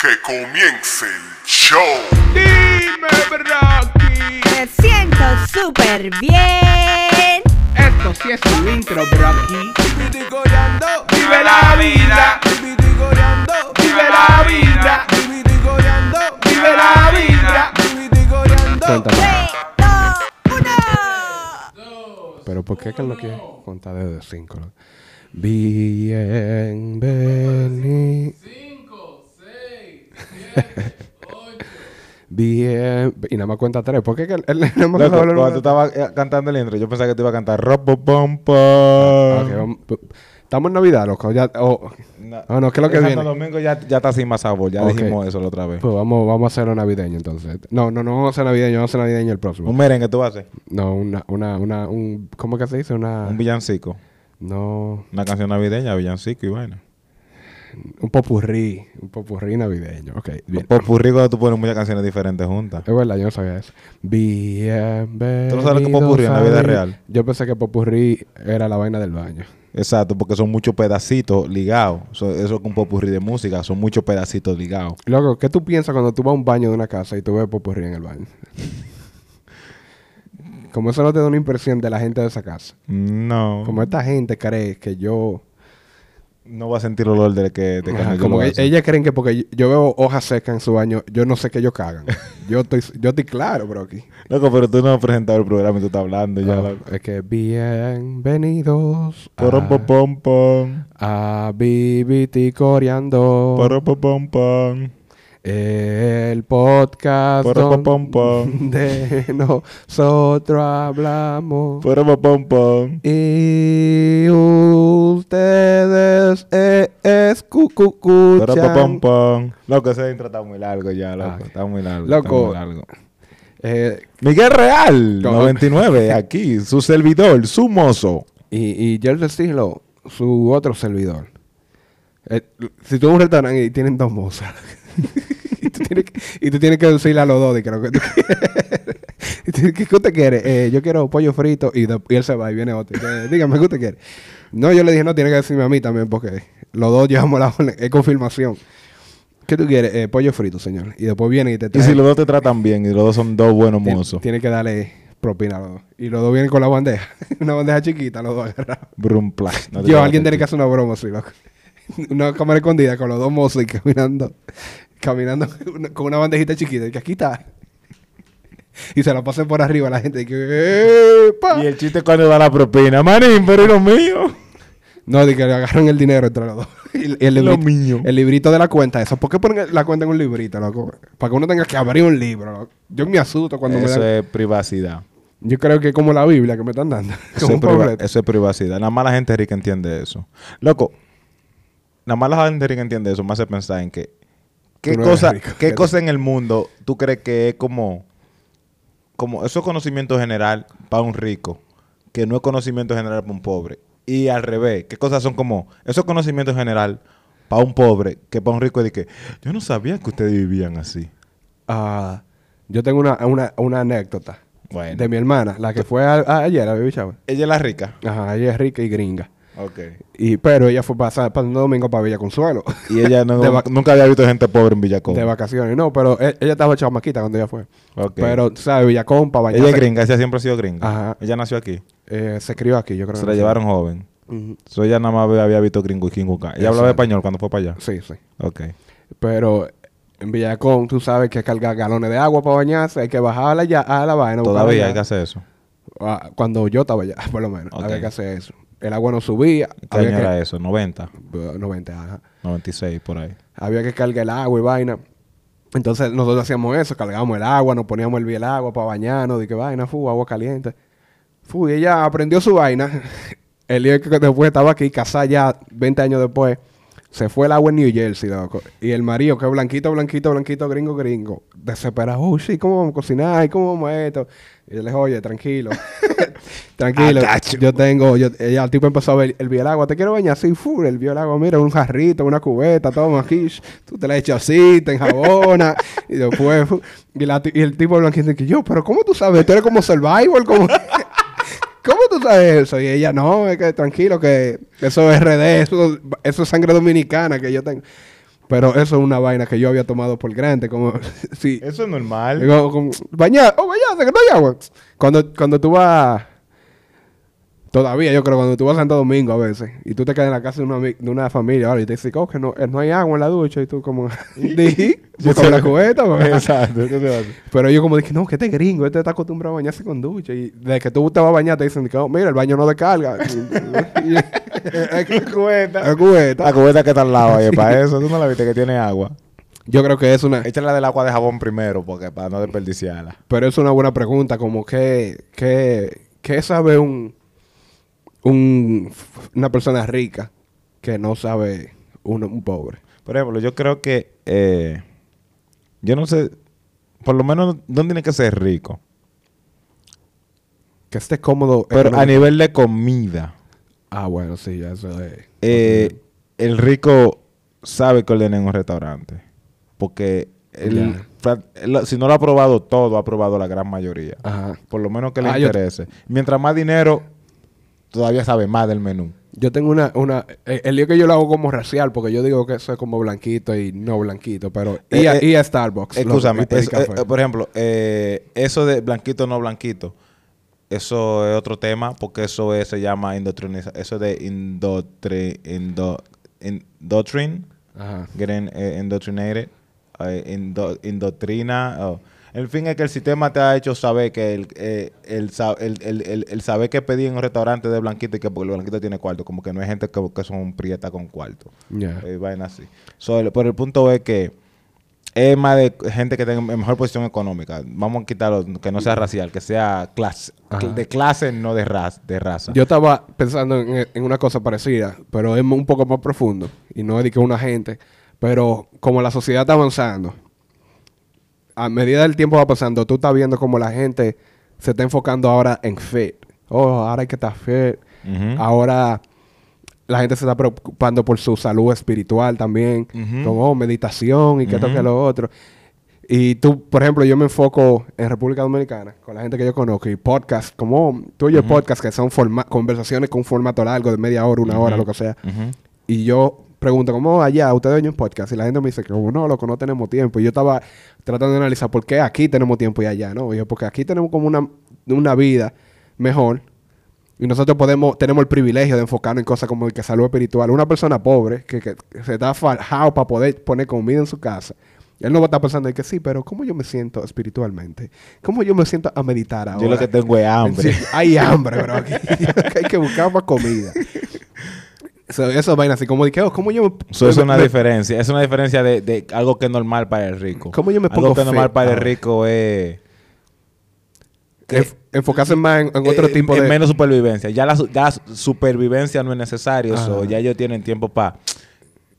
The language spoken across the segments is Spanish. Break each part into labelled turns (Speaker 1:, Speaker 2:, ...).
Speaker 1: Que comience el show.
Speaker 2: Dime, Brocky.
Speaker 3: Me siento súper bien.
Speaker 2: Esto sí es un intro, Brocky. Vive la vida. Vive la vida. Vive la vida.
Speaker 4: Cuéntame. Pero ¿por qué que él no quiere contar desde 5? Bienvenido.
Speaker 5: 5, 6, 7, 8.
Speaker 4: Bien. Y nada más cuenta 3. ¿Por qué que él,
Speaker 6: Loco, cuando
Speaker 4: una-
Speaker 6: tú estabas eh, cantando el intro, yo pensaba que te iba a cantar Robo Pom.
Speaker 4: Ah, Estamos en Navidad, loco. Ya, oh,
Speaker 6: No,
Speaker 4: Ah, no, ¿qué es lo que
Speaker 6: Santo
Speaker 4: viene?
Speaker 6: Domingo ya, ya está sin más sabor, ya
Speaker 4: Ok.
Speaker 6: dijimos eso la otra vez.
Speaker 4: pues vamos, vamos a hacerlo navideño entonces. No, no, no vamos a hacer navideño, vamos a hacer navideño el próximo.
Speaker 6: Un merengue tú haces,
Speaker 4: No, una, una, una, un, ¿cómo que se dice? Una,
Speaker 6: un villancico,
Speaker 4: no,
Speaker 6: una canción navideña, villancico y vaina.
Speaker 4: Un popurrí, un popurrí navideño. Ok, bien.
Speaker 6: Popurrí cuando tú pones muchas canciones diferentes juntas.
Speaker 4: Es verdad, yo no sabía eso. Bienvenido.
Speaker 6: ¿Tú no sabes lo que es popurrí en la vida real?
Speaker 4: Yo pensé que popurrí era la vaina del baño.
Speaker 6: Exacto, porque son muchos pedacitos ligados. So- eso es un popurrí de música, son muchos pedacitos ligados.
Speaker 4: Loco, ¿qué tú piensas cuando tú vas a un baño de una casa y tú ves popurrí en el baño? Como eso no te da una impresión de la gente de esa casa.
Speaker 6: No,
Speaker 4: Como esta gente cree que yo...
Speaker 6: no va a sentir olor de que de
Speaker 4: Ajá, como que ellas creen que porque yo- veo hojas secas en su baño, yo no sé que ellos cagan. yo estoy yo estoy claro, bro, aquí.
Speaker 6: Loco, pero tú no has presentado el programa y tú estás hablando ya.
Speaker 4: Es que bienvenidos
Speaker 6: Porom,
Speaker 4: a,
Speaker 6: pom, pom.
Speaker 4: a Bibiti Coreando.
Speaker 6: Porom, pom, pom.
Speaker 4: El podcast donde nosotros hablamos y ustedes eh,
Speaker 6: pom,
Speaker 4: escuchan.
Speaker 6: Loco, ese intro está muy largo ya, loco. Está muy largo.
Speaker 4: Loco.
Speaker 6: Está muy largo.
Speaker 4: Eh,
Speaker 6: Miguel Real,
Speaker 4: No.
Speaker 6: 99, aquí, su servidor, su mozo.
Speaker 4: y, y Stilo, su otro servidor. Eh, si tú un restaurante y tienen dos mozas tienes que, y tú tienes que decirle a los dos de que tú quieres. Y ¿Qué usted quiere? Eh, yo quiero pollo frito y, de- y él se va y viene otro. Y dice, Dígame, ¿qué usted quiere? No, yo le dije, no, tiene que decirme a mí también porque los dos llevamos la orden. Es confirmación. ¿Qué tú quieres? Eh, pollo frito, señor. Y después viene y te
Speaker 6: Y
Speaker 4: trae.
Speaker 6: si los dos te tratan bien y los dos son dos buenos mozos.
Speaker 4: Tiene que darle propina a los dos. Y los dos vienen con la bandeja. Una bandeja chiquita, los dos agarrados.
Speaker 6: Brum. No
Speaker 4: Yo, alguien tiene que hacer una broma así, loco. Una cámara escondida con los dos mozos y caminando, caminando con una bandejita chiquita. Y que aquí está. Y se la pasen por arriba a la gente. Y que, ¡epa!
Speaker 6: Y el chiste es cuando da la propina. Manín, pero lo mío.
Speaker 4: No, de que le agarran el dinero entre los dos. El,
Speaker 6: Lo
Speaker 4: librito,
Speaker 6: mío.
Speaker 4: el librito de la cuenta, eso. ¿Por qué ponen la cuenta en un librito, loco? Para que uno tenga que abrir un libro, loco. Yo me asusto cuando me
Speaker 6: Eso es privacidad.
Speaker 4: Yo creo que es como la Biblia que me están dando.
Speaker 6: Eso es, priva- eso es privacidad. Nada más la gente rica entiende eso. Loco, nada más la gente rica entiende eso. Me hace pensar en que. ¿Qué,
Speaker 4: no
Speaker 6: cosa,
Speaker 4: rico.
Speaker 6: ¿qué cosa en el mundo tú crees que es como. Como eso es conocimiento general para un rico, que no es conocimiento general para un pobre? Y al revés, ¿qué cosas son como. Eso es conocimiento general para un pobre, que para un rico es de que. Yo no sabía que ustedes vivían así.
Speaker 4: Ah, yo tengo una, una, una anécdota
Speaker 6: Bueno.
Speaker 4: de mi hermana, la que fue a- a- ayer a Baby Shower.
Speaker 6: Ella es la rica.
Speaker 4: Ajá, ella es rica y gringa.
Speaker 6: Ok.
Speaker 4: Y, pero ella fue pasar para un domingo para Villa Consuelo.
Speaker 6: Y ella no- nunca había visto gente pobre en Villacón.
Speaker 4: de vacaciones. No, pero e- ella estaba chamaquita cuando ella fue.
Speaker 6: Ok.
Speaker 4: Pero, ¿sabes? Villacón para bañarse.
Speaker 6: Ella es gringa, ella siempre ha sido gringa.
Speaker 4: Ajá.
Speaker 6: Ella nació aquí.
Speaker 4: Eh, se crió aquí, yo creo.
Speaker 6: Se
Speaker 4: que
Speaker 6: la llevaron joven. So, ella nada más había- visto gringo y kinguka. Ella hablaba español cuando fue para allá.
Speaker 4: Sí, sí.
Speaker 6: Ok.
Speaker 4: Pero en Villacón, tú sabes que cargar galones de agua para bañarse, hay que bajarla ya a la vaina.
Speaker 6: Todavía hay que hacer eso.
Speaker 4: Ah, Cuando yo estaba allá, por lo menos,
Speaker 6: Ok.
Speaker 4: había que hacer eso. El agua no subía.
Speaker 6: ¿Qué año
Speaker 4: que-
Speaker 6: era eso? 90,
Speaker 4: Uh, 90, ajá.
Speaker 6: 96, por ahí.
Speaker 4: Había que cargar el agua y vaina. Entonces nosotros hacíamos eso, cargábamos el agua, nos poníamos el el agua para bañarnos, de que vaina, fu, agua caliente. Fu, y ella aprendió su vaina. El día que después estaba aquí, casada ya 20 años después, se fue el agua en New Jersey, loco. Y el marido, que es blanquito, blanquito, blanquito, gringo, gringo, desesperado, oh, sí, ¿cómo vamos a cocinar? ¿Y cómo vamos a esto? Y yo le dije, oye, tranquilo. Tranquilo.
Speaker 6: You.
Speaker 4: Yo tengo, yo, ella, el tipo empezó a ver el vio el agua, ¿te quiero bañar? Sí, fu, el vio el agua, mira, un jarrito, una cubeta, toma aquí, tú te la echas así, te enjabona, y después, y, la y el tipo blanquito dice, yo, pero ¿cómo tú sabes? Tú eres como survival, como... ¿Cómo tú sabes eso? Y ella, no, es que tranquilo, que eso es RD, eso, eso es sangre dominicana que yo tengo. Pero eso es una vaina que yo había tomado por grande, como sí.
Speaker 6: Eso es normal.
Speaker 4: Digo, como, bañar, oh, bañarse, que no hay agua. Cuando, cuando tú vas, todavía yo creo, cuando tú vas a Santo Domingo a veces, y tú te quedas en la casa de una, de una familia, ahora, y te dicen, oh, que no, eh, no hay agua en la ducha, y tú como, di, busca una cubeta,
Speaker 6: Exacto.
Speaker 4: Pero yo como dije, no, que este gringo, este está acostumbrado a bañarse con ducha. Y desde que tú te vas a bañar te dicen, que, oh, mira, el baño no descarga. Que cubeta. La cubeta.
Speaker 6: La cubeta que está al lado ahí, para eso. Tú no la viste que tiene agua.
Speaker 4: Yo creo que es una...
Speaker 6: Échala del agua de jabón primero, porque para no desperdiciarla.
Speaker 4: Pero es una buena pregunta, como que, que, ¿qué sabe un, un, una persona rica que no sabe un, un pobre?
Speaker 6: Por ejemplo, yo creo que. eh, yo no sé. Por lo menos no tiene que ser rico.
Speaker 4: Que esté cómodo.
Speaker 6: Pero a nivel de comida.
Speaker 4: Ah, bueno, sí, ya eso es...
Speaker 6: eh, el rico sabe que ordena en un restaurante. Porque si no lo ha probado todo, ha probado la gran mayoría.
Speaker 4: Ajá.
Speaker 6: Por lo menos que le
Speaker 4: Ah,
Speaker 6: interese. Mientras más dinero, todavía sabe más del menú.
Speaker 4: Yo tengo una, una eh, el lío que yo lo hago como racial, porque yo digo que eso es como blanquito y no blanquito, pero y, a,
Speaker 6: Eh, eh,
Speaker 4: y a Starbucks.
Speaker 6: Escúchame, eh, eh, por ejemplo, eh, eso de blanquito no blanquito, eso es otro tema, porque eso es- se llama indoctrinización, eso de indoctri, indo,
Speaker 4: Ajá.
Speaker 6: getting eh, indoctrinated, eh, indo- indoctrina. oh. En fin, es que el sistema te ha hecho saber que el, eh, el, el, el, el- el saber que pedir en un restaurante de blanquito y que porque el blanquito tiene cuarto, como que no hay gente que, que son prietas con cuarto.
Speaker 4: Ya.
Speaker 6: Eh, vaina así. So, el- pero el punto es que es más de gente que tenga mejor posición económica. Vamos a quitarlo, que no sea racial, que sea clase,
Speaker 4: Ajá.
Speaker 6: de clase, no de raza. De raza.
Speaker 4: Yo estaba pensando en, en una cosa parecida, pero es un poco más profundo. Y no es de que una gente. Pero como la sociedad está avanzando, a medida del tiempo va pasando, tú estás viendo como la gente se está enfocando ahora en fit. Oh, ahora hay que estar fit. Ahora la gente se está preocupando por su salud espiritual también. Como oh, meditación y que esto
Speaker 6: Ujú.
Speaker 4: que lo otro. Y tú, por ejemplo, yo me enfoco en República Dominicana con la gente que yo conozco y podcast, como tú oyes podcast que son conversaciones con un formato largo de media hora, una hora, lo que sea. Y yo pregunto, ¿cómo allá ustedes oyen un podcast? Y la gente me dice que como no, loco, no tenemos tiempo. Y yo estaba tratando de analizar por qué aquí tenemos tiempo y allá, ¿no? Y yo, porque aquí tenemos como una, una vida mejor. Y nosotros podemos, tenemos el privilegio de enfocarnos en cosas como el que salud espiritual. Una persona pobre que, se está fajado para poder poner comida en su casa. Él no va a estar pensando en que sí, pero ¿cómo yo me siento espiritualmente? ¿Cómo yo me siento a meditar ahora?
Speaker 6: Yo lo que tengo es hambre.
Speaker 4: Sí, hay hambre, bro. Aquí hay que buscar más comida. So, eso es vaina así, como de que, oh, ¿cómo yo me...
Speaker 6: Eso es una
Speaker 4: me-
Speaker 6: diferencia. Es una diferencia de, de algo que es normal para el rico.
Speaker 4: ¿Cómo yo me
Speaker 6: Algo
Speaker 4: pongo
Speaker 6: que es normal para el
Speaker 4: ahora?
Speaker 6: rico es...
Speaker 4: enf- enfocarse más en, en otro
Speaker 6: eh,
Speaker 4: tipo
Speaker 6: en
Speaker 4: de...
Speaker 6: menos supervivencia. Ya la, ya la supervivencia no es necesario. So, ya ellos tienen tiempo para...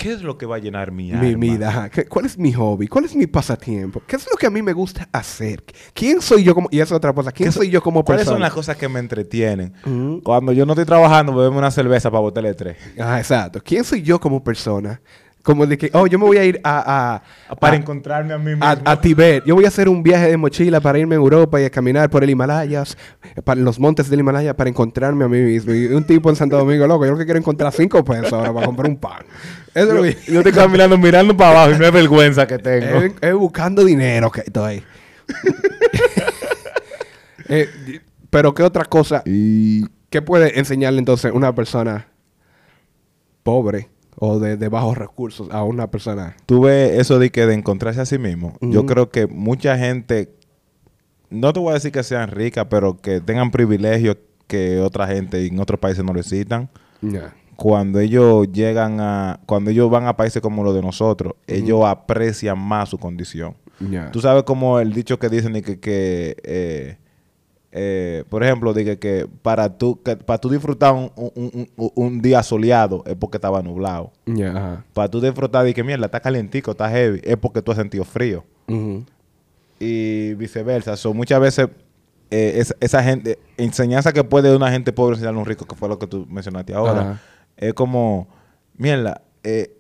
Speaker 6: ¿Qué es lo que va a llenar mi alma?
Speaker 4: mi vida. ajá. ¿Qué- ¿Cuál es mi hobby? ¿Cuál es mi pasatiempo? ¿Qué es lo que a mí me gusta hacer? ¿Quién soy yo como... Y esa es otra cosa. ¿Quién
Speaker 6: ¿Qué
Speaker 4: soy yo como
Speaker 6: ¿Cuáles
Speaker 4: persona?
Speaker 6: son las cosas que me entretienen?
Speaker 4: Ujú.
Speaker 6: Cuando yo no estoy trabajando, bebemos una cerveza para botarle tres.
Speaker 4: Ah, exacto. ¿Quién soy yo como persona? Como de que, oh, yo me voy a ir a... a-
Speaker 6: Para
Speaker 4: a-
Speaker 6: encontrarme a mí mismo.
Speaker 4: a, a Tibet. Yo voy a hacer un viaje de mochila para irme a Europa y a caminar por el Himalaya, para los montes del Himalaya, para encontrarme a mí mismo. Y un tipo en Santo Domingo, loco, yo lo que quiero encontrar cinco pesos ahora para comprar un pan. Eso que-
Speaker 6: Yo estoy caminando mirando para abajo y no es vergüenza que tengo.
Speaker 4: es, es buscando dinero que estoy. Eh, pero qué otra cosa,
Speaker 6: Y
Speaker 4: ¿qué puede enseñarle entonces una persona pobre o de, de bajos recursos a una persona?
Speaker 6: tú ves eso de que de encontrarse a sí mismo. Yo creo que mucha gente, no te voy a decir que sean ricas, pero que tengan privilegios que otra gente en otros países no necesitan.
Speaker 4: Ya.
Speaker 6: Cuando ellos llegan a, cuando ellos van a países como los de nosotros, ellos aprecian más su condición.
Speaker 4: Ya.
Speaker 6: Tú sabes como el dicho que dicen de que, que eh, eh, por ejemplo, de que, para tú que para tú disfrutar un, un- un- un día soleado es porque estaba nublado. Para tú disfrutar de que mierda, está calientico, está heavy, es porque tú has sentido frío. Y viceversa. So, muchas veces eh, esa, esa gente, enseñanza que puede una gente pobre enseñarle a un rico, que fue lo que tú mencionaste ahora. Es como, mierda, eh,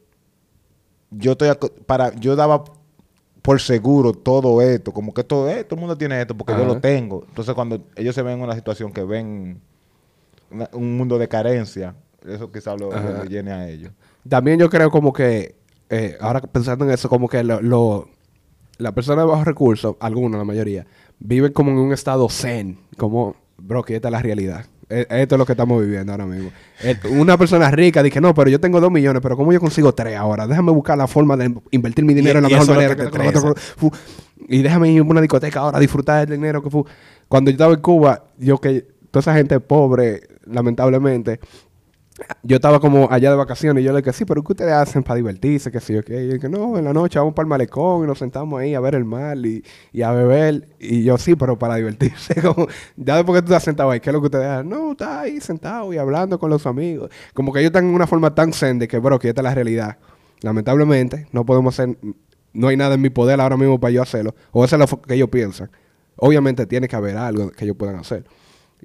Speaker 6: yo estoy para, yo daba por seguro todo esto, como que todo esto, todo el mundo tiene esto, porque yo lo tengo. Entonces cuando ellos se ven en una situación que ven una- un mundo de carencia, eso quizás lo, llene a ellos.
Speaker 4: También yo creo como que eh, ahora pensando en eso, como que lo, lo- las personas de bajos recursos, algunos, la mayoría, viven como en un estado zen, como, bro, que esta es la realidad. E- Esto es lo que estamos viviendo ahora mismo. Eh, Una persona rica dice, no, pero yo tengo dos millones, pero ¿cómo yo consigo tres ahora? Déjame buscar la forma de invertir mi dinero
Speaker 6: Y-
Speaker 4: en la mejor manera.
Speaker 6: que
Speaker 4: que otro, y déjame ir a una discoteca ahora a disfrutar del dinero que fue. Cuando yo estaba en Cuba, yo que toda esa gente pobre, lamentablemente, yo estaba como allá de vacaciones y yo le dije, sí, pero ¿qué ustedes hacen para divertirse? Que sí. Y yo dije, no, en la noche vamos para el malecón y nos sentamos ahí a ver el mar y, y a beber. Y yo, sí, pero para divertirse. Como, ya después que tú estás sentado ahí, ¿qué es lo que ustedes hacen? No, estás ahí sentado y hablando con los amigos. Como que ellos están en una forma tan zen de que, bro, que esta es la realidad. Lamentablemente, no podemos hacer, no hay nada en mi poder ahora mismo para yo hacerlo. O eso es lo que ellos piensan. Obviamente tiene que haber algo que ellos puedan hacer.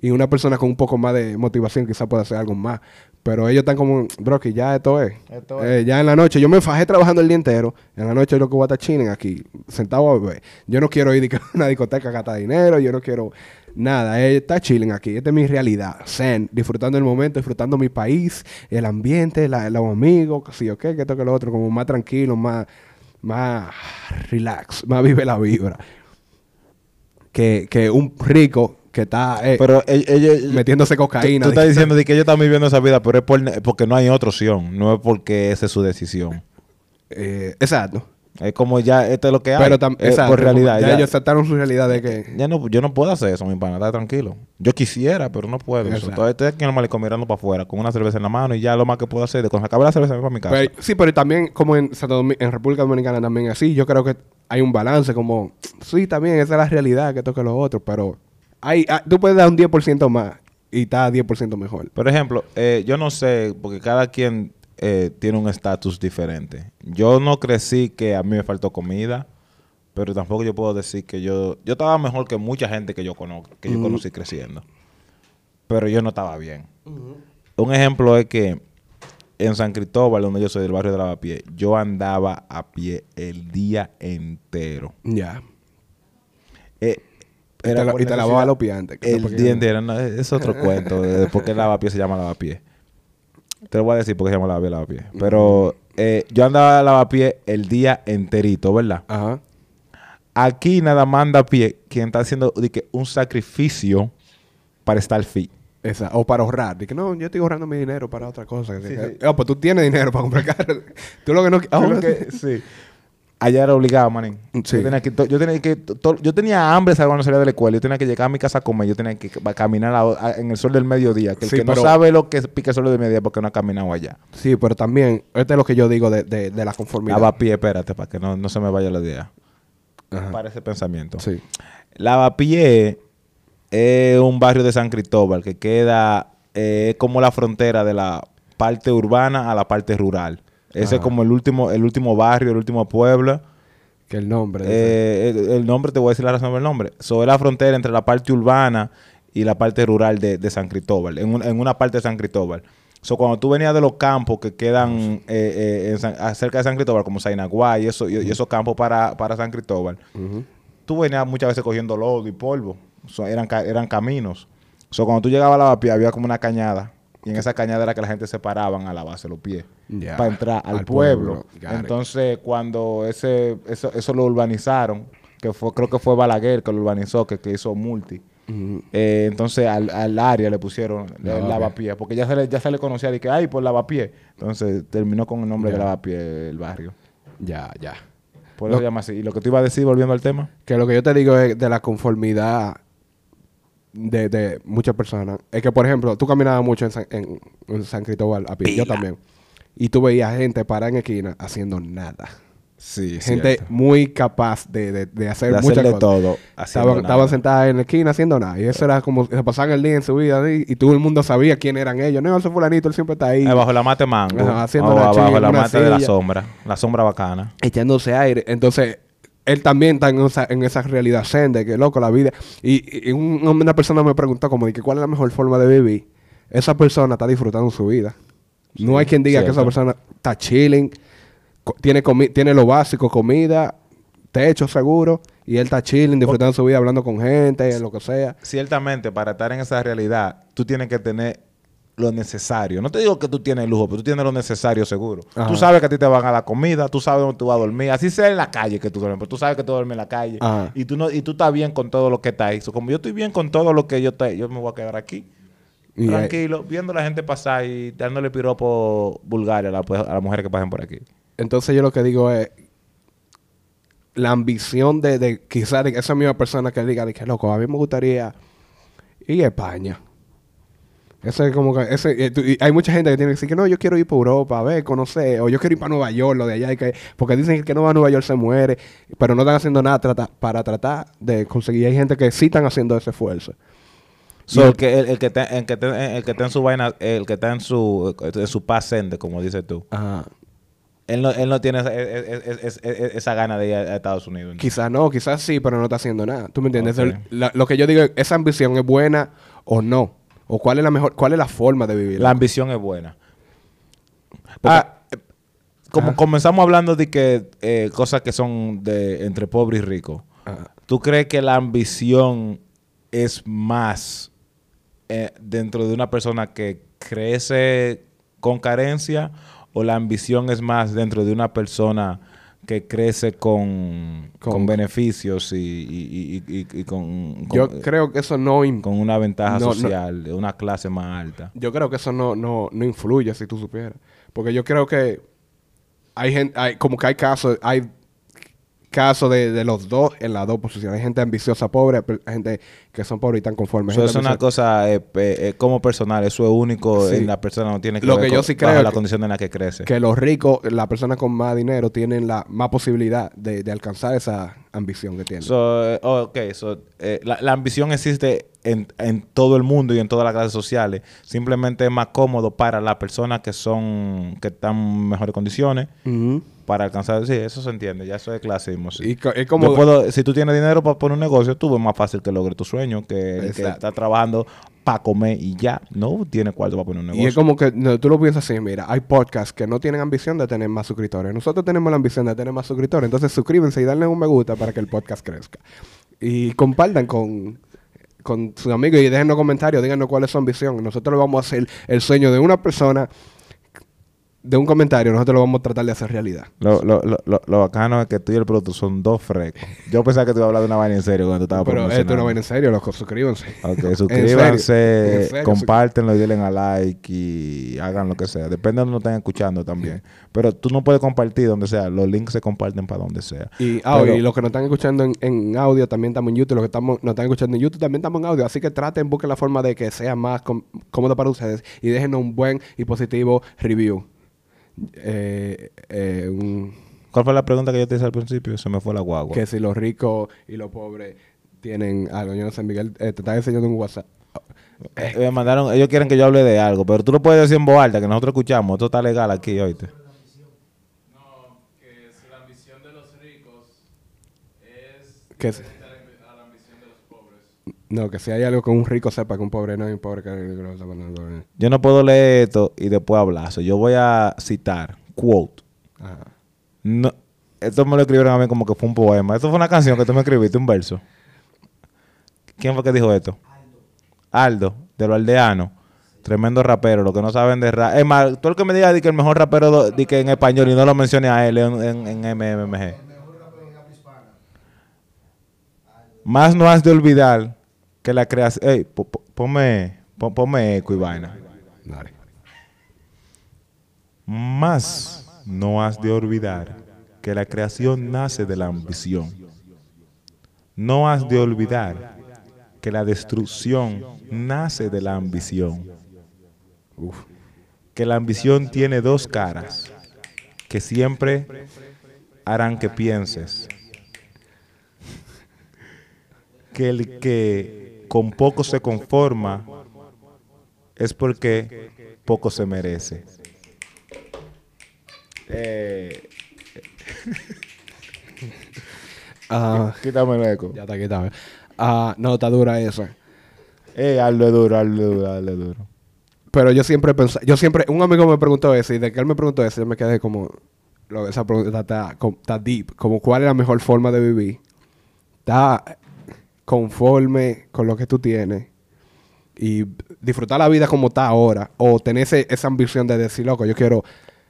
Speaker 4: Y una persona con un poco más de motivación quizás pueda hacer algo más. Pero ellos están como, bro, que ya esto es.
Speaker 6: Esto
Speaker 4: Eh, ya en la noche, yo me fajé trabajando el día entero. En la noche lo que voy a estar chilling aquí, sentado a beber. Yo no quiero ir a una discoteca a gastar dinero, yo no quiero nada. Eh, está chilling aquí, esta es mi realidad. Zen, disfrutando el momento, disfrutando mi país, el ambiente, la- los amigos, que sí, ok, que esto que lo otro, como más tranquilo, más, más relax, más vive la vibra. Que, que un rico que está eh,
Speaker 6: Pero ell- ellos...
Speaker 4: metiéndose cocaína.
Speaker 6: tú estás diciendo de que ellos están viviendo esa vida, pero es por porque no hay otra opción. No es porque esa es su decisión.
Speaker 4: Eh, exacto.
Speaker 6: Es como ya, esto es lo que hay.
Speaker 4: Pero tam-
Speaker 6: Es
Speaker 4: exacto,
Speaker 6: por realidad.
Speaker 4: Ya,
Speaker 6: ya-
Speaker 4: ellos aceptaron su realidad de que.
Speaker 6: Ya no, yo no puedo hacer eso, mi pana, está tranquilo. Yo quisiera, pero no puedo.
Speaker 4: Exacto.
Speaker 6: Entonces estoy aquí en el malecón mirando para afuera, con una cerveza en la mano y ya lo más que puedo hacer, de cuando se acabe la cerveza me voy para mi casa.
Speaker 4: Pero- sí, pero también como en, en República Dominicana también así, yo creo que hay un balance como, sí, también esa es la realidad que toque los otros, pero hay, ah, tú puedes dar un 10% más y está 10% mejor.
Speaker 6: Por ejemplo, eh, yo no sé, porque cada quien eh, tiene un estatus diferente. Yo no crecí que a mí me faltó comida, pero tampoco yo puedo decir que yo... Yo estaba mejor que mucha gente que yo, conozco, que yo conocí creciendo. Pero yo no estaba bien. Un ejemplo es que en San Cristóbal, donde yo soy del barrio de Lavapié, yo andaba a pie el día entero.
Speaker 4: Ya.
Speaker 6: Eh,
Speaker 4: Y te la-
Speaker 6: por
Speaker 4: y te lavaba los pies antes,
Speaker 6: El
Speaker 4: porque-
Speaker 6: día entero. no, es otro cuento de por qué el lavapié se llama lavapié. Te lo voy a decir por qué se llama lavapié, lavapié. Pero eh, yo andaba a lavapié el día enterito, ¿verdad?
Speaker 4: Ajá.
Speaker 6: Aquí nada más anda a pie quien está haciendo de que, un sacrificio para estar fit.
Speaker 4: Esa, o para ahorrar. Dije, no, yo estoy ahorrando mi dinero para otra cosa. Sí, Ah, pues tú tienes dinero para comprar carro. tú lo que no...
Speaker 6: sí. Allá era obligado, manín.
Speaker 4: Sí.
Speaker 6: Yo tenía que, yo tenía que, yo tenía hambre cuando salía de la escuela. Yo tenía que llegar a mi casa a comer. Yo tenía que ca- caminar a- a- en el sol del mediodía. Que el
Speaker 4: Sí,
Speaker 6: que
Speaker 4: pero-
Speaker 6: no sabe lo que pique el sol del mediodía porque no ha caminado allá.
Speaker 4: Sí, pero también, esto es lo que yo digo de, de, de la conformidad.
Speaker 6: Lavapié, espérate, para que no, no se me vaya la idea.
Speaker 4: Ajá.
Speaker 6: Para ese pensamiento.
Speaker 4: Sí.
Speaker 6: Lavapié es un barrio de San Cristóbal que queda eh, como la frontera de la parte urbana a la parte rural. Ese es como el último, el último barrio, el último pueblo.
Speaker 4: Que el nombre.
Speaker 6: Eh, el, el nombre, te voy a decir la razón del nombre. So, es la frontera entre la parte urbana y la parte rural de, de San Cristóbal, en, un- en una parte de San Cristóbal. So, cuando tú venías de los campos que quedan eh, eh, en San- acerca de San Cristóbal, como Sainaguá y, eso, y, y esos campos para, para San Cristóbal, tú venías muchas veces cogiendo lodo y polvo. So, eran, eran caminos. So, cuando tú llegabas a la Lavapié, había como una cañada. Y en esa cañada era que la gente se paraban a lavarse los pies para entrar al,
Speaker 4: Al
Speaker 6: pueblo. Entonces, cuando ese, eso, eso lo urbanizaron, que fue, creo que fue Balaguer que lo urbanizó, que, que hizo multi. eh, entonces al, al área le pusieron el
Speaker 4: Lavapié.
Speaker 6: lavapié, porque ya se le, ya se le conocía de que ay por lavapié. Entonces terminó con el nombre de
Speaker 4: Ya.
Speaker 6: lavapié el barrio.
Speaker 4: Ya, ya.
Speaker 6: Por eso
Speaker 4: Lo-
Speaker 6: se llama así. Y lo que tú ibas a decir, volviendo al tema.
Speaker 4: Que lo que yo te digo es de la conformidad de, de muchas personas. Es que, por ejemplo, tú caminabas mucho en San, en, en San Cristóbal a pie. Yo también. Y tú veías gente parada en esquina haciendo nada.
Speaker 6: Sí,
Speaker 4: gente muy capaz de, de, de hacer
Speaker 6: De
Speaker 4: muchas cosas.
Speaker 6: todo,
Speaker 4: Estaban, estaban sentadas en la esquina haciendo nada. Y eso era como... Se pasaban el día en su vida ahí, y todo el mundo sabía quién eran ellos. No, ese fulanito, él siempre está ahí.
Speaker 6: Bajo la mate mango.
Speaker 4: Ajá, haciendo
Speaker 6: o
Speaker 4: una
Speaker 6: bajo
Speaker 4: chill,
Speaker 6: la
Speaker 4: una
Speaker 6: mate de la sombra. La sombra bacana.
Speaker 4: echándose aire. Entonces, él también está en esa, en esa realidad zen de que, loco, la vida... Y, y un- una persona me preguntó como de que cuál es la mejor forma de vivir. Esa persona está disfrutando su vida. no hay quien diga que esa persona está chilling, tiene lo básico, comida, techo seguro, y él está chilling, disfrutando su vida, hablando con gente, lo que sea.
Speaker 6: Ciertamente, para estar en esa realidad, tú tienes que tener lo necesario. No te digo que tú tienes lujo, pero tú tienes lo necesario seguro.
Speaker 4: Ajá.
Speaker 6: Tú sabes que a ti te van a dar comida, tú sabes dónde tú vas a dormir. Así sea en la calle que tú duermes, pero tú sabes que tú duermes en la calle.
Speaker 4: Ajá.
Speaker 6: Y tú no y tú estás bien con todo lo que está ahí. So, como yo estoy bien con todo lo que yo te, yo me voy a quedar aquí.
Speaker 4: Y,
Speaker 6: tranquilo, viendo a la gente pasar y dándole piropo vulgares a, la- a las mujeres que pasen por aquí.
Speaker 4: Entonces yo lo que digo es la ambición de, de quizás de esa misma persona que diga de que loco, a mí me gustaría ir a España. Ese es como que ese, eh, tú- hay mucha gente que tiene que decir que no, yo quiero ir para Europa, a ver, conocer, o yo quiero ir para Nueva York, lo de allá, y que, porque dicen que el que no va a Nueva York se muere, pero no están haciendo nada trata- para tratar de conseguir. Hay gente que sí están haciendo ese esfuerzo.
Speaker 6: So, el, que, el, el que está, el, que está, el que está en su vaina, el que está en su, en su paz sende, como dices tú,
Speaker 4: Ajá.
Speaker 6: él no, él no tiene esa, es- es- es- es- esa gana de ir a, Estados Unidos. ¿no?
Speaker 4: Quizás no, quizás sí, pero no está haciendo nada. ¿Tú me entiendes? La- lo que yo digo, es, ¿esa ambición es buena o no? ¿O cuál es la mejor, cuál es la forma de vivir?
Speaker 6: La ambición es buena.
Speaker 4: Porque-
Speaker 6: Ah, eh, como comenzamos hablando de que eh, cosas que son de entre pobre y rico,
Speaker 4: Ajá.
Speaker 6: ¿tú crees que la ambición es más eh, dentro de una persona que crece con carencia o la ambición es más dentro de una persona que crece con, con,
Speaker 4: Con-
Speaker 6: beneficios y, y- y- con, con-
Speaker 4: Yo creo que eso no,
Speaker 6: con una ventaja
Speaker 4: No, no.
Speaker 6: social de una clase más alta?
Speaker 4: yo creo que eso no, no, no influye si tú supieras. Porque yo creo que hay gente, hay, como que hay casos, hay casos de, de los dos en las dos posiciones. Hay gente ambiciosa pobre, hay gente que son pobres y están conformes.
Speaker 6: Eso es una cosa eh, eh, como personal, eso es único
Speaker 4: Sí.
Speaker 6: en la persona, no tiene que
Speaker 4: Lo
Speaker 6: ver
Speaker 4: que yo
Speaker 6: con-
Speaker 4: sí
Speaker 6: bajo
Speaker 4: creo
Speaker 6: la
Speaker 4: que-
Speaker 6: condición en la que crece.
Speaker 4: que los ricos, las personas con más dinero, tienen la más posibilidad de, de alcanzar esa ambición que tienen.
Speaker 6: So, eh, oh, ok, so, eh, la, la ambición existe en, en todo el mundo y en todas las clases sociales. Simplemente es más cómodo para las personas que son, que están en mejores condiciones
Speaker 4: Ujú.
Speaker 6: Para alcanzar. Sí, eso se entiende, ya eso es clasismo. Sí.
Speaker 4: Y co- es como...
Speaker 6: Puedo, si tú tienes dinero para poner un negocio, tú es más fácil que logre tu sueño que el que está trabajando para comer y ya. No tiene cuarto para poner un negocio.
Speaker 4: Y es como que no, tú lo piensas así, mira, hay podcasts que no tienen ambición de tener más suscriptores. Nosotros tenemos la ambición de tener más suscriptores. Entonces suscríbanse y denle un me gusta para que el podcast crezca. Y compartan con, con sus amigos y déjenos comentarios, díganos cuál es su ambición. Nosotros le vamos a hacer el sueño de una persona, de un comentario, nosotros lo vamos a tratar de hacer realidad.
Speaker 6: Lo, lo, lo, lo, lo bacano es que tú y el producto son dos frecos. Yo pensaba que tú ibas a hablar de una vaina en serio cuando tú estabas
Speaker 4: Pero esto es una vaina en serio, loco, suscríbanse.
Speaker 6: Ok, suscríbanse,
Speaker 4: en serio,
Speaker 6: compártenlo y denle a like y hagan lo que sea. Depende de donde lo estén escuchando también. Pero tú no puedes compartir donde sea. Los links se comparten para donde sea.
Speaker 4: Y, ah,
Speaker 6: Pero-
Speaker 4: y los que nos están escuchando en, en audio también estamos en YouTube. Los que estamos, nos están escuchando en YouTube también estamos en audio. Así que traten, busquen la forma de que sea más cómodo para ustedes y déjenos un buen y positivo review. Eh, eh, un-
Speaker 6: ¿Cuál fue la pregunta que yo te hice al principio? Se me fue la guagua.
Speaker 4: que si los ricos y los pobres tienen algo. Yo no sé, Miguel, eh, te estaba enseñando un WhatsApp.
Speaker 6: Eh, me mandaron, ellos quieren que yo hable de algo, pero tú lo puedes decir en voz alta, que nosotros escuchamos. Esto está legal aquí, oíste.
Speaker 5: No, que si la ambición de los ricos es
Speaker 4: Que si-
Speaker 5: diferente a la ambi- a la ambición de los pobres.
Speaker 4: No, que si hay algo que un rico sepa que un pobre no hay un pobre que lo no, no, no.
Speaker 6: Yo no puedo leer esto y después hablar. So, yo voy a citar, quote.
Speaker 4: Ajá.
Speaker 6: No, esto me lo escribieron a mí como que fue un poema. Esto fue una canción que tú me escribiste, un verso. ¿Quién fue que dijo esto? Aldo, de los aldeanos. Tremendo rapero, lo que no saben de rap. Es más, tú el que me diga de que el mejor rapero do- de que en español y no lo mencione a él en, en, en MMG. Más no has de olvidar que la creación. Ey, po- po- ponme, pon- ponme eco y vaina.
Speaker 4: Dale.
Speaker 6: Más no has de olvidar que la creación nace de la ambición. No has de olvidar que la destrucción nace de la ambición. Que la ambición tiene dos caras que siempre harán que pienses. Que el que con poco se conforma es porque poco se merece. Eh,
Speaker 4: Ah,
Speaker 6: quítame el eco.
Speaker 4: ya está quitado. Ah, no, está dura esa.
Speaker 6: Eh, hazlo duro, hazlo duro, hazlo duro.
Speaker 4: Pero yo siempre pensé, yo siempre, un amigo me preguntó eso y de que él me preguntó eso, yo me quedé como, lo- esa pregunta está, está deep, como cuál es la mejor forma de vivir. Está conforme con lo que tú tienes y disfrutar la vida como está ahora, o tener ese- esa ambición de decir, loco, yo quiero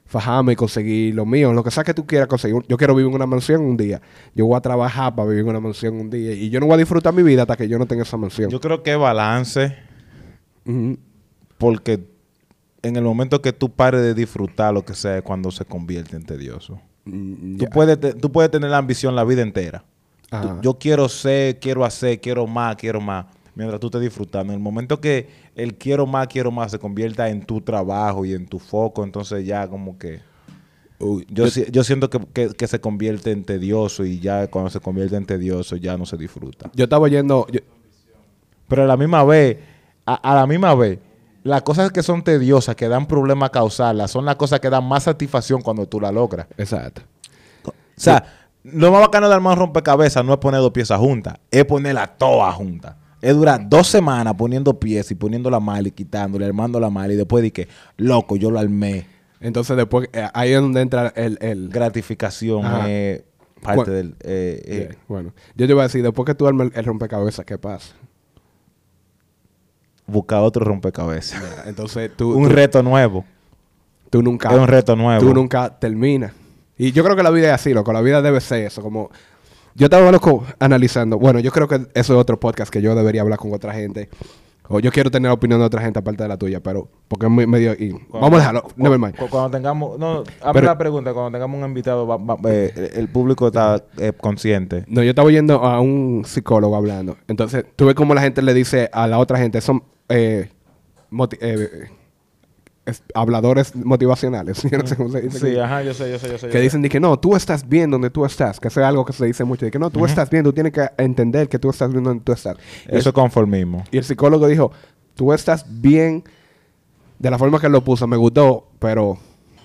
Speaker 4: fajarme y conseguir lo mío, lo que sea que tú quieras conseguir. Yo quiero vivir en una mansión un día. Yo voy a trabajar para vivir en una mansión un día. Y yo no voy a disfrutar mi vida hasta que yo no tenga esa mansión.
Speaker 6: Yo creo que balance, porque en el momento que tú pares de disfrutar lo que sea es cuando se convierte en tedioso.
Speaker 4: Mm,
Speaker 6: Tú, puedes, tú puedes tener la ambición la vida entera.
Speaker 4: Ajá.
Speaker 6: yo quiero ser, quiero hacer, quiero más, quiero más. Mientras tú estés disfrutando. En el momento que el quiero más, quiero más se convierta en tu trabajo y en tu foco, entonces ya como que...
Speaker 4: Uy,
Speaker 6: Yo, yo siento que, que- que se convierte en tedioso y ya cuando se convierte en tedioso ya no se disfruta.
Speaker 4: yo estaba oyendo... yo-
Speaker 6: Pero a la misma vez, a, a la misma vez, las cosas que son tediosas, que dan problemas causarlas, son las cosas que dan más satisfacción cuando tú la logras.
Speaker 4: exacto.
Speaker 6: O sea, lo más bacano de armar un rompecabezas no es poner dos piezas juntas, es ponerlas todas juntas. Es durar dos semanas poniendo piezas y poniéndola mal y quitándole, armándola mal y después de que, loco, yo lo armé.
Speaker 4: Entonces después, eh, ahí es donde entra el... el
Speaker 6: Gratificación es parte
Speaker 4: Cu-
Speaker 6: del... eh, eh,
Speaker 4: Yeah, Bueno, yo te iba a decir, después que tú armes el, el rompecabezas, ¿qué pasa?
Speaker 6: buscar otro rompecabezas.
Speaker 4: Entonces tú,
Speaker 6: un
Speaker 4: tú,
Speaker 6: reto nuevo.
Speaker 4: tú nunca...
Speaker 6: Es un reto nuevo.
Speaker 4: Tú nunca terminas. Y yo creo que la vida es así, loco. La vida debe ser eso. Como... Yo estaba, loco, analizando. Bueno, yo creo que eso es otro podcast que yo debería hablar con otra gente. O yo quiero tener la opinión de otra gente aparte de la tuya, pero... Porque es muy medio... y- vamos a dejarlo. Never mind.
Speaker 6: Cu- Cuando tengamos, no, hazme la pregunta, cuando tengamos un invitado, va- va- eh, el público está eh, consciente.
Speaker 4: No, yo estaba oyendo a un psicólogo hablando. Entonces, tú ves cómo la gente le dice a la otra gente, son eh, eh, es- habladores motivacionales. Cómo se dice.
Speaker 6: Sí, ajá, yo sé, yo sé, yo sé. yo
Speaker 4: que
Speaker 6: sé.
Speaker 4: dicen de que no, tú estás bien donde tú estás. Que eso es algo que se dice mucho. De que no, tú estás bien, tú tienes que entender que tú estás bien donde tú estás.
Speaker 6: Eso
Speaker 4: el-
Speaker 6: es conformismo.
Speaker 4: y el psicólogo dijo, tú estás bien de la forma que lo puso, me gustó, pero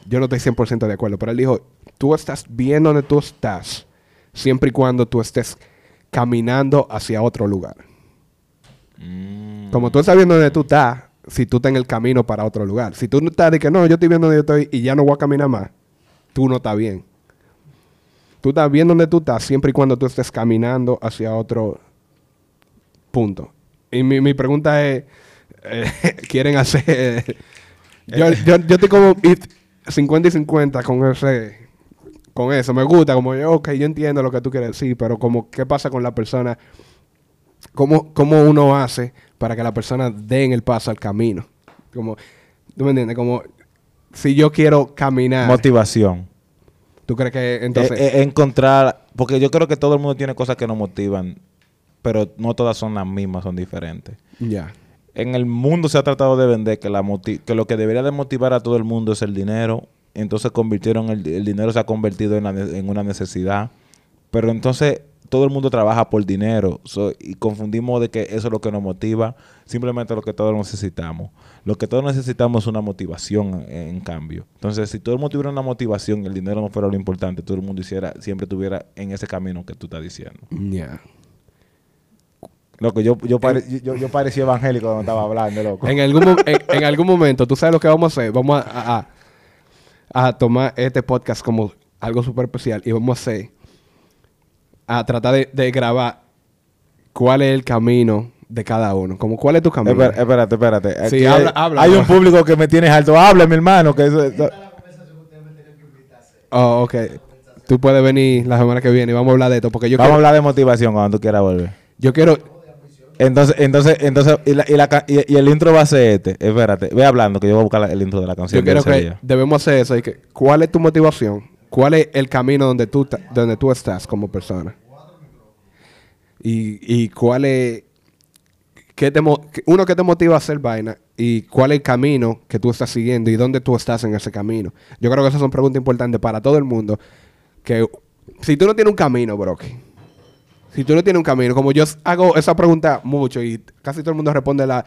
Speaker 4: yo no estoy 100% de acuerdo. Pero él dijo, tú estás bien donde tú estás, siempre y cuando tú estés caminando hacia otro lugar.
Speaker 6: Mm.
Speaker 4: Como tú estás viendo donde tú estás, si tú estás en el camino para otro lugar. Si tú no estás de que no, yo estoy viendo donde yo estoy y ya no voy a caminar más, tú no estás bien. Tú estás bien donde tú estás siempre y cuando tú estés caminando hacia otro punto. Y mi, mi pregunta es, eh, ¿quieren hacer...? yo, yo, yo estoy como it- 50 y 50 con ese... Con eso, me gusta, como yo, ok, yo entiendo lo que tú quieres decir, pero como, ¿qué pasa con la persona? ¿Cómo, cómo uno hace para que la persona den el paso al camino? Como, ¿tú me entiendes? Como, si yo quiero caminar,
Speaker 6: Motivación.
Speaker 4: ¿tú crees que entonces...
Speaker 6: Eh, eh, encontrar, porque yo creo que todo el mundo tiene cosas que nos motivan, pero no todas son las mismas, son diferentes.
Speaker 4: ya.
Speaker 6: En el mundo se ha tratado de vender que, la que lo que debería de motivar a todo el mundo es el dinero. Entonces convirtieron el, el dinero se ha convertido en, la en una necesidad. Pero entonces todo el mundo trabaja por dinero So, y confundimos de que eso es lo que nos motiva, simplemente lo que todos necesitamos. Lo que todos necesitamos es una motivación en, en cambio. Entonces, si todo el mundo tuviera una motivación y el dinero no fuera lo importante, todo el mundo hiciera, siempre estuviera en ese camino que tú estás diciendo.
Speaker 4: Ya.
Speaker 6: Loco, yo, yo, pare- yo, yo parecía evangélico cuando estaba hablando, loco.
Speaker 4: En algún, en, en algún momento, ¿tú sabes lo que vamos a hacer? Vamos a- a- a tomar este podcast como algo súper especial y vamos a hacer, a tratar de, de grabar cuál es el camino de cada uno. Como, ¿cuál es tu camino?
Speaker 6: Espera- espérate, espérate.
Speaker 4: Sí,
Speaker 6: Aquí
Speaker 4: habla-
Speaker 6: hay,
Speaker 4: habla,
Speaker 6: hay un público que me tiene alto. Habla, mi hermano. Que eso, eso-
Speaker 4: Oh, ok. Tú puedes venir la semana que viene y vamos a hablar de esto porque yo
Speaker 6: Vamos a hablar de motivación cuando tú quieras volver.
Speaker 4: yo quiero
Speaker 6: Entonces, entonces, entonces, y, la- y la y- y el intro va a ser este. Espérate, ve hablando que yo voy a buscar la- el intro de la canción.
Speaker 4: Yo
Speaker 6: ese
Speaker 4: que
Speaker 6: día.
Speaker 4: debemos hacer eso. y que, ¿Cuál es tu motivación? ¿Cuál es el camino donde tú, donde tú estás como persona? Y, y cuál es... qué te qué- uno, que te motiva a hacer vaina? Y cuál es el camino que tú estás siguiendo y dónde tú estás en ese camino. Yo creo que esas son preguntas importantes para todo el mundo. Que si tú no tienes un camino, bro, si tú no tienes un camino, como yo hago esa pregunta mucho y casi todo el mundo responde la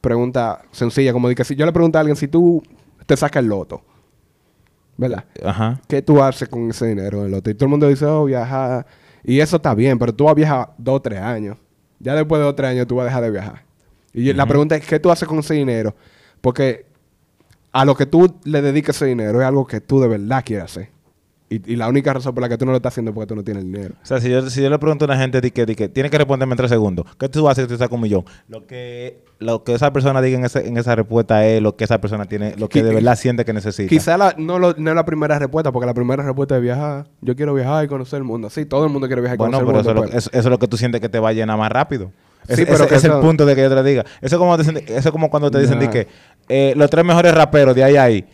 Speaker 4: pregunta sencilla, como de que si yo le pregunto a alguien si tú te sacas el loto, ¿verdad?
Speaker 6: Ajá.
Speaker 4: ¿Qué tú haces con ese dinero en el loto? Y todo el mundo dice, oh, viajar. Y eso está bien, pero tú vas a viajar dos o tres años. Ya después de dos o tres años tú vas a dejar de viajar. Y la pregunta es, ¿qué tú haces con ese dinero? Porque a lo que tú le dediques ese dinero es algo que tú de verdad quieres hacer. Y, y la única razón por la que tú no lo estás haciendo es porque tú no tienes dinero.
Speaker 6: O sea, si yo, si yo le pregunto a una gente di que, di que tiene que responderme en tres segundos, ¿qué tú haces si tú sacas un millón? Lo que, lo que esa persona diga en, ese- en esa respuesta es lo que esa persona tiene, lo que de verdad siente que necesita.
Speaker 4: Quizá la- no, lo- no es la primera respuesta, porque la primera respuesta es viajar. Yo quiero viajar y conocer el mundo. Sí, todo el mundo quiere viajar y
Speaker 6: Bueno,
Speaker 4: conocer
Speaker 6: pero
Speaker 4: el
Speaker 6: eso, es
Speaker 4: mundo.
Speaker 6: lo, eso, eso es lo que tú sientes que te va a llenar más rápido.
Speaker 4: Sí,
Speaker 6: Ese-
Speaker 4: pero
Speaker 6: ese
Speaker 4: que
Speaker 6: es el punto de que yo te lo diga. Eso es como, te eso es como cuando te dicen di
Speaker 4: Nah.
Speaker 6: que eh, los tres mejores raperos de ahí a ahí.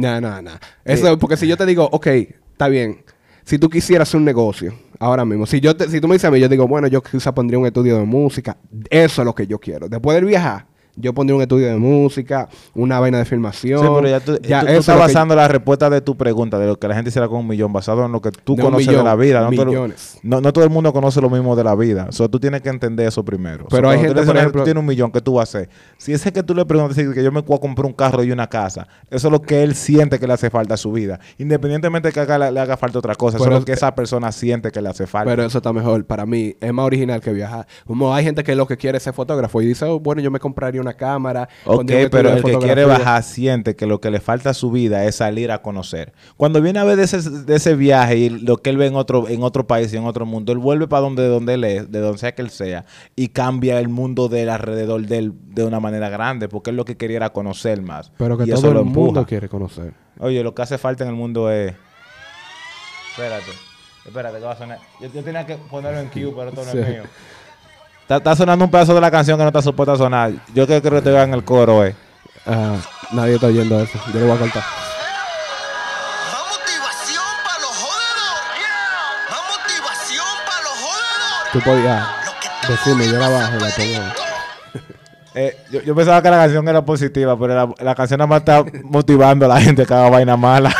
Speaker 4: No, no, no. Eso, porque si yo te digo, ok, está bien. Si tú quisieras hacer un negocio, ahora mismo, si yo te- si tú me dices a mí, yo digo, bueno, yo quizá pondría un estudio de música. Eso es lo que yo quiero. Después del viajar, yo pondría un estudio de música, una vaina de filmación.
Speaker 6: Sí, pero ya tú, tú- tú
Speaker 4: eso es
Speaker 6: estás
Speaker 4: lo que-
Speaker 6: basando la respuesta de tu pregunta, de lo que la gente hiciera con un millón, basado en lo que tú
Speaker 4: De
Speaker 6: conoces
Speaker 4: millón,
Speaker 6: de la vida. No todo,
Speaker 4: millones.
Speaker 6: no, no todo el mundo conoce lo mismo de la vida. O sea, tú tienes que entender eso primero. O sea,
Speaker 4: Pero hay gente, por ejemplo-
Speaker 6: tú tienes un millón, ¿qué tú vas a hacer? Si ese que tú le preguntas que yo me puedo comprar un carro y una casa, eso es lo que él siente que le hace falta a su vida. Independientemente de que haga- le haga falta otra cosa, eso
Speaker 4: Pero-
Speaker 6: es lo que esa persona siente que le hace falta.
Speaker 4: Pero eso está mejor. Para mí es más original que viajar. Como hay gente que lo que quiere es ser fotógrafo y dice, oh, bueno, yo me compraría una cámara.
Speaker 6: Ok, pero el que quiere bajar siente que lo que le falta a su vida es salir a conocer. Cuando viene a ver de ese, de ese viaje y lo que él ve en otro, en otro país y en otro mundo, él vuelve para donde, donde él es, de donde sea que él sea, y cambia el mundo del alrededor de él de una manera grande, porque él lo que quería era conocer más.
Speaker 4: Pero que
Speaker 6: y eso
Speaker 4: todo
Speaker 6: lo
Speaker 4: el mundo quiere conocer.
Speaker 6: Oye, lo que hace falta en el mundo es... Espérate, espérate, que va a sonar. Yo, yo tenía que ponerlo en cue, pero esto no es mío. Está, está sonando un pedazo de la canción que no está supuesta a sonar. Yo creo que te vean el coro, eh.
Speaker 4: Ah, nadie está oyendo eso. Yo lo voy a cortar.
Speaker 7: Más motivación para los jodedores. Más motivación para los jodedores.
Speaker 4: Tú podías decirme, yo la bajo la pongo.
Speaker 6: Eh, yo, yo pensaba que la canción era positiva, pero la, la canción nada más está motivando a la gente que haga vaina mala.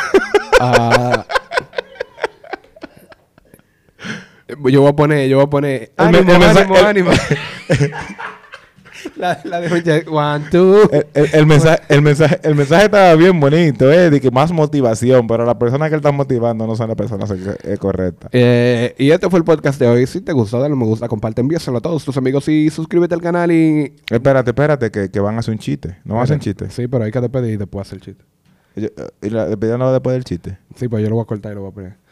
Speaker 4: Ah, yo voy a poner, yo voy a poner. Ánimo,
Speaker 6: el mensaje-
Speaker 4: ánimo,
Speaker 6: el-
Speaker 4: ánimo. la, la de One, two.
Speaker 6: el, mensaje, el, mensaje, el mensaje estaba bien bonito, eh, de que más motivación, pero la persona que él está motivando no son las personas eh, correctas.
Speaker 4: Eh, y este fue el podcast de hoy. Si te gustó, dale me gusta, comparte, envíaselo a todos tus amigos y suscríbete al canal y...
Speaker 6: Espérate, espérate, que, que van a hacer un chiste. No van a hacer un chiste.
Speaker 4: Sí, pero hay que despedir y después hacer el chiste.
Speaker 6: Yo- eh, y la despedida no después del chiste.
Speaker 4: Sí, pues yo lo voy a cortar y lo voy a poner.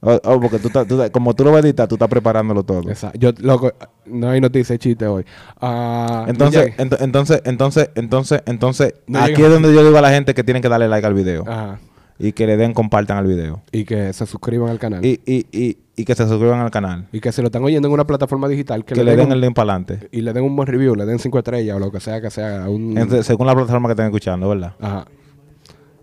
Speaker 6: Oh, oh, porque tú, tú como tú lo vas a editar, tú estás preparándolo todo.
Speaker 4: Exacto. Yo, loco, no hay noticia de chiste hoy. Ah,
Speaker 6: Entonces,
Speaker 4: DJ.
Speaker 6: ento- entonces, entonces, entonces, entonces,
Speaker 4: No
Speaker 6: aquí es donde yo digo a la gente que tienen que darle like al video.
Speaker 4: Ajá.
Speaker 6: Y que le den compartan al video.
Speaker 4: Y que se suscriban al canal.
Speaker 6: Y, y, y, y que se suscriban al canal.
Speaker 4: Y que si lo están oyendo en una plataforma digital, que,
Speaker 6: Que, le den
Speaker 4: un-
Speaker 6: el link para adelante.
Speaker 4: y le den un buen review, le den cinco estrellas o lo que sea que sea. Un,
Speaker 6: según la plataforma que estén escuchando, ¿verdad?
Speaker 4: Ajá.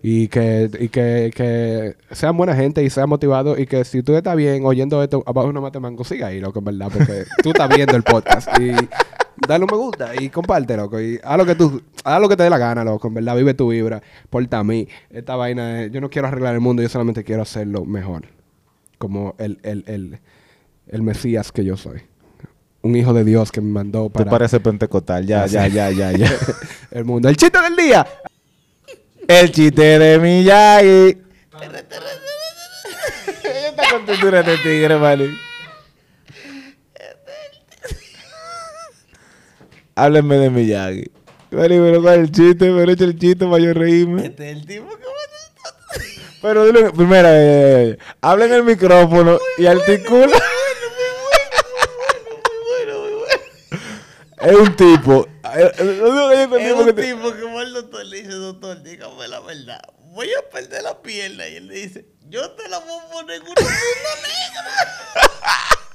Speaker 4: Y que, y que, que sean buena gente y sean motivados y que si tú estás bien oyendo esto abajo una matemango, siga ahí, loco, en verdad, porque tú estás viendo el podcast y dale un me gusta y comparte, loco, y haz lo que tú, haz lo que te dé la gana, loco, en verdad, vive tu vibra, porta a mí. Esta vaina, es- yo no quiero arreglar el mundo, yo solamente quiero hacerlo mejor, como el, el, el, el Mesías que yo soy. Un hijo de Dios que me mandó
Speaker 6: Tú
Speaker 4: para
Speaker 6: pareces pentecostal. Ya, ya, ya, ya, ya.
Speaker 4: el mundo. El chiste del día.
Speaker 6: El chiste de Miyagi. Ella está con tintura de tigre, vale. Háblenme de Miyagi. Vale, pero ¿cuál el chiste? Pero echa el chiste para yo reírme.
Speaker 7: Este es el tipo que
Speaker 6: Pero dile, primero, eh, eh, habla en el micrófono y articula. Es un tipo. eh, eh, lo único que yo entendí
Speaker 7: Es
Speaker 6: fue que
Speaker 7: un tipo que va al doctor le dice, doctor, dígame la verdad. Voy a perder la pierna. Y él le dice, yo te la voy a poner en una negra.